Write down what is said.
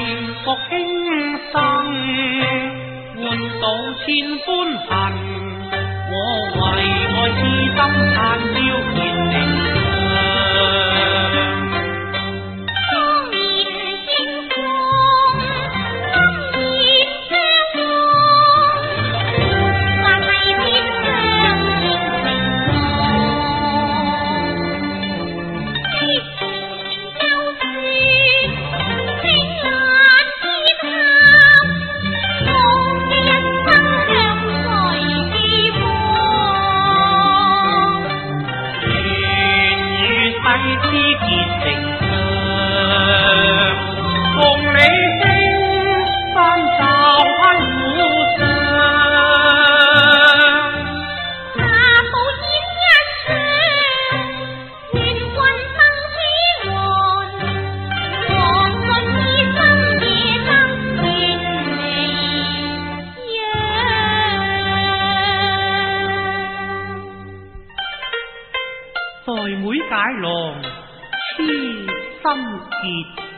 幸福轻生，换到千般恨，我为爱。在妹解浪，痴心结。